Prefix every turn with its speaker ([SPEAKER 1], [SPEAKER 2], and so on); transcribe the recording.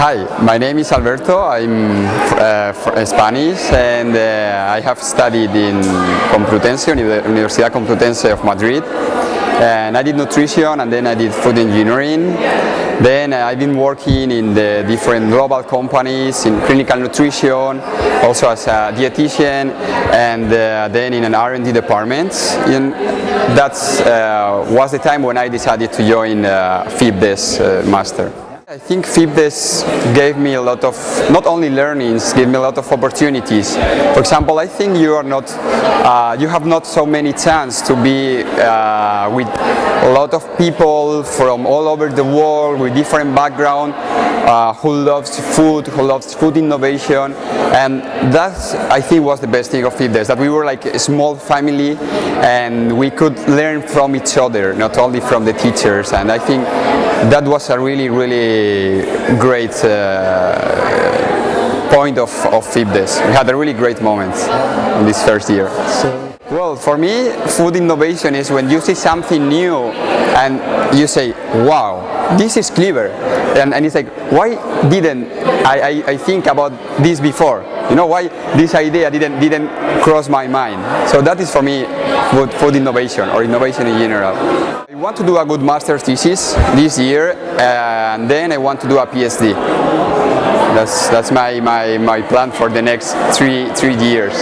[SPEAKER 1] Hi, my name is Alberto. I'm uh, Spanish and uh, I have studied in Complutense, Uni- Universidad Complutense of Madrid. And I did nutrition and then I did food engineering. Then uh, I've been working in the different global companies in clinical nutrition, also as a dietitian, and uh, then in an R&D department. And that uh, was the time when I decided to join uh, FIPDes uh, master. I think FIPDes gave me a lot of, not only learnings, gave me a lot of opportunities. For example, I think you are not, uh, you have not so many chance to be uh, with a lot of people from all over the world with different background uh, who loves food, who loves food innovation, and that I think was the best thing of FIPDes, that we were like a small family and we could learn from each other, not only from the teachers, and I think that was a really, really great uh, point of, of FIPDes. We had a really great moment in this first year. Well, for me, food innovation is when you see something new and you say, wow, this is clever. And, and it's like, why didn't I, I, I think about this before? You know, why this idea didn't, didn't cross my mind? So that is for me food, food innovation or innovation in general. I want to do a good master's thesis this year and then I want to do a PhD. That's, that's my, my, my plan for the next three, three years.